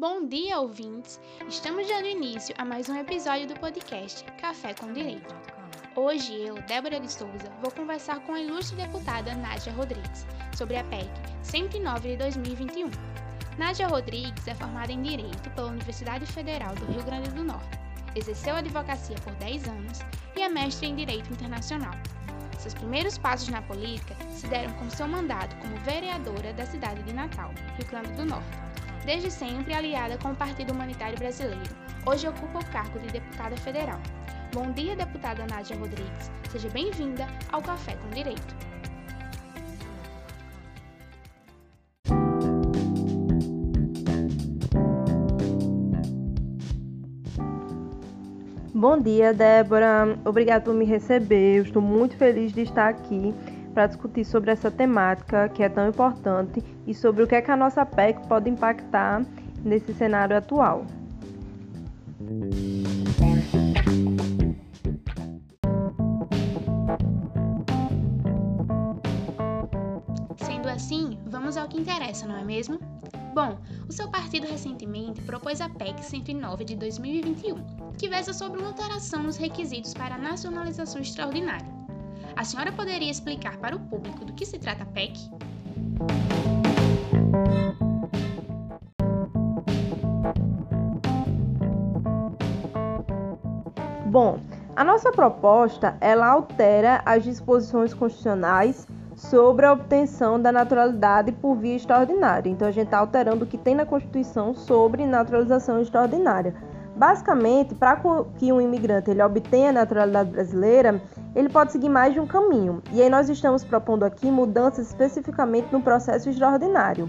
Bom dia, ouvintes! Estamos dando início a mais um episódio do podcast Café com Direito. Hoje eu, Débora de Souza, vou conversar com a ilustre deputada Nádia Rodrigues sobre a PEC 109 de 2021. Nádia Rodrigues é formada em Direito pela Universidade Federal do Rio Grande do Norte, exerceu advocacia por 10 anos e é mestre em Direito Internacional. Seus primeiros passos na política se deram com seu mandato como vereadora da cidade de Natal, Rio Grande do Norte desde sempre aliada com o Partido Humanitário Brasileiro. Hoje ocupa o cargo de deputada federal. Bom dia, deputada Nádia Rodrigues. Seja bem-vinda ao Café com Direito. Bom dia, Débora. Obrigada por me receber. Eu estou muito feliz de estar aqui para discutir sobre essa temática que é tão importante e sobre o que é que a nossa PEC pode impactar nesse cenário atual. Sendo assim, vamos ao que interessa, não é mesmo? Bom, o seu partido recentemente propôs a PEC 109 de 2021, que versa sobre uma alteração nos requisitos para a nacionalização extraordinária. A senhora poderia explicar para o público do que se trata a PEC? Bom, a nossa proposta ela altera as disposições constitucionais sobre a obtenção da naturalidade por via extraordinária. Então a gente está alterando o que tem na Constituição sobre naturalização extraordinária. Basicamente, para que um imigrante ele obtenha a naturalidade brasileira, ele pode seguir mais de um caminho. E aí nós estamos propondo aqui mudanças especificamente no processo extraordinário.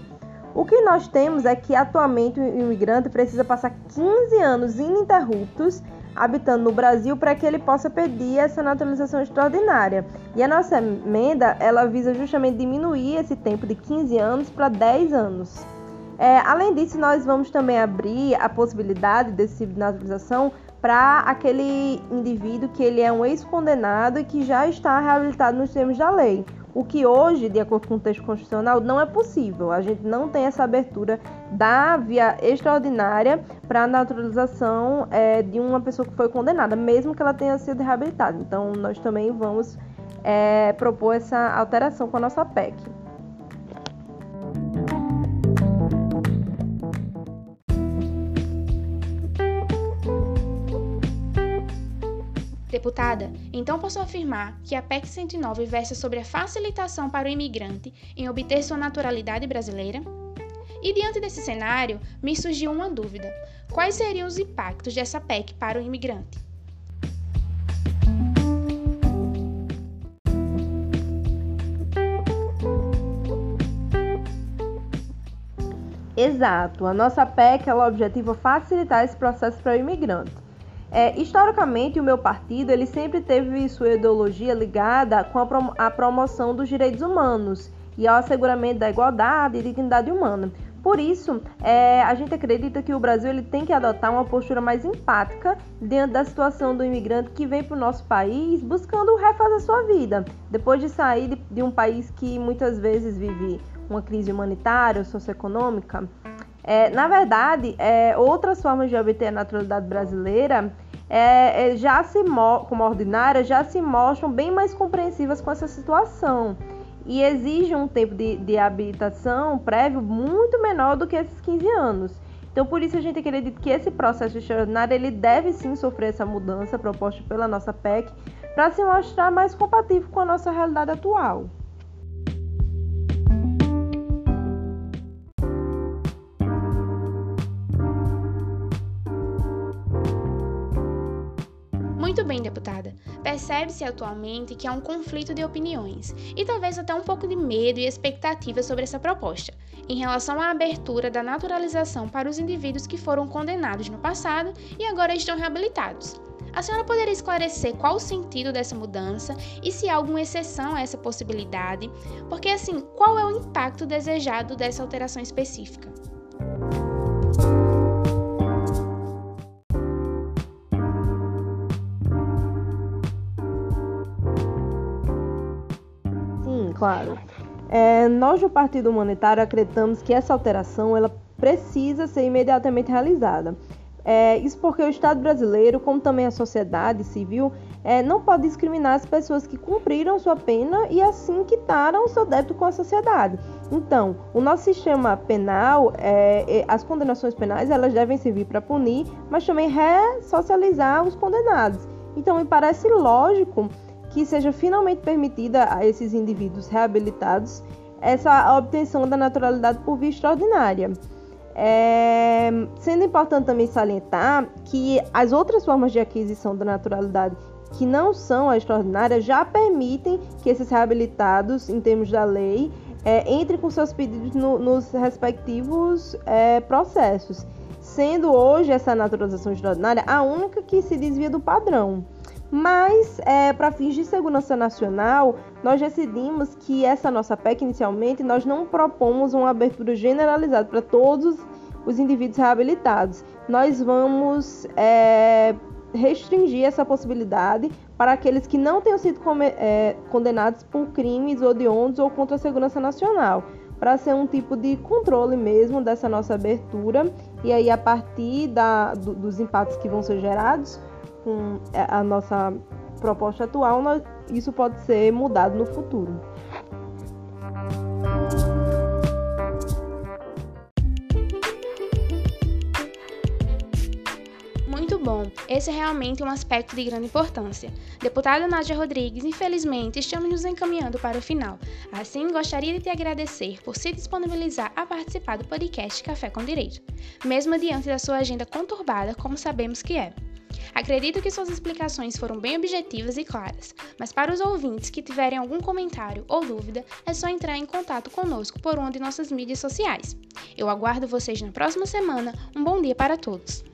O que nós temos é que atualmente o imigrante precisa passar 15 anos ininterruptos habitando no Brasil para que ele possa pedir essa naturalização extraordinária. E a nossa emenda, ela visa justamente diminuir esse tempo de 15 anos para 10 anos. É, além disso, nós vamos também abrir a possibilidade desse tipo de naturalização para aquele indivíduo que ele é um ex-condenado e que já está reabilitado nos termos da lei. O que hoje, de acordo com o texto constitucional, não é possível. A gente não tem essa abertura da via extraordinária para a naturalização é, de uma pessoa que foi condenada, mesmo que ela tenha sido reabilitada. Então, nós também vamos é, propor essa alteração com a nossa PEC. Deputada, então posso afirmar que a PEC 109 versa sobre a facilitação para o imigrante em obter sua naturalidade brasileira? E diante desse cenário, me surgiu uma dúvida: quais seriam os impactos dessa PEC para o imigrante? Exato. A nossa PEC ela objetiva facilitar esse processo para o imigrante. É, historicamente, o meu partido ele sempre teve sua ideologia ligada com a, prom a promoção dos direitos humanos e ao asseguramento da igualdade e dignidade humana. Por isso, é, a gente acredita que o Brasil ele tem que adotar uma postura mais empática diante da situação do imigrante que vem para o nosso país buscando refazer sua vida, depois de sair de, de um país que muitas vezes vive uma crise humanitária, socioeconômica. É, na verdade, é, outras formas de obter a naturalidade brasileira é, é já se como ordinária já se mostram bem mais compreensivas com essa situação e exigem um tempo de, de habilitação prévio muito menor do que esses 15 anos. Então, por isso a gente acredita que esse processo extraordinário ele deve sim sofrer essa mudança proposta pela nossa PEC para se mostrar mais compatível com a nossa realidade atual. Muito bem, deputada. Percebe-se atualmente que há um conflito de opiniões e talvez até um pouco de medo e expectativa sobre essa proposta, em relação à abertura da naturalização para os indivíduos que foram condenados no passado e agora estão reabilitados. A senhora poderia esclarecer qual o sentido dessa mudança e se há alguma exceção a essa possibilidade? Porque, assim, qual é o impacto desejado dessa alteração específica? É, nós do Partido Humanitário acreditamos que essa alteração ela precisa ser imediatamente realizada. É, isso porque o Estado brasileiro, como também a sociedade civil, é, não pode discriminar as pessoas que cumpriram sua pena e assim quitaram seu débito com a sociedade. Então, o nosso sistema penal, é, as condenações penais, elas devem servir para punir, mas também ressocializar os condenados. Então, me parece lógico que seja finalmente permitida a esses indivíduos reabilitados essa obtenção da naturalidade por via extraordinária. É, sendo importante também salientar que as outras formas de aquisição da naturalidade que não são a extraordinária já permitem que esses reabilitados, em termos da lei, é, entrem com seus pedidos no, nos respectivos é, processos, sendo hoje essa naturalização extraordinária a única que se desvia do padrão. Mas, é, para fins de segurança nacional, nós decidimos que essa nossa PEC, inicialmente, nós não propomos uma abertura generalizada para todos os indivíduos reabilitados. Nós vamos é, restringir essa possibilidade para aqueles que não tenham sido é, condenados por crimes odiondos ou contra a segurança nacional, para ser um tipo de controle mesmo dessa nossa abertura. E aí, a partir da, do, dos impactos que vão ser gerados, com a nossa proposta atual, isso pode ser mudado no futuro. Muito bom, esse é realmente um aspecto de grande importância. Deputada Nádia Rodrigues, infelizmente estamos nos encaminhando para o final. Assim, gostaria de te agradecer por se disponibilizar a participar do podcast Café com Direito, mesmo diante da sua agenda conturbada, como sabemos que é. Acredito que suas explicações foram bem objetivas e claras, mas para os ouvintes que tiverem algum comentário ou dúvida, é só entrar em contato conosco por uma de nossas mídias sociais. Eu aguardo vocês na próxima semana. Um bom dia para todos!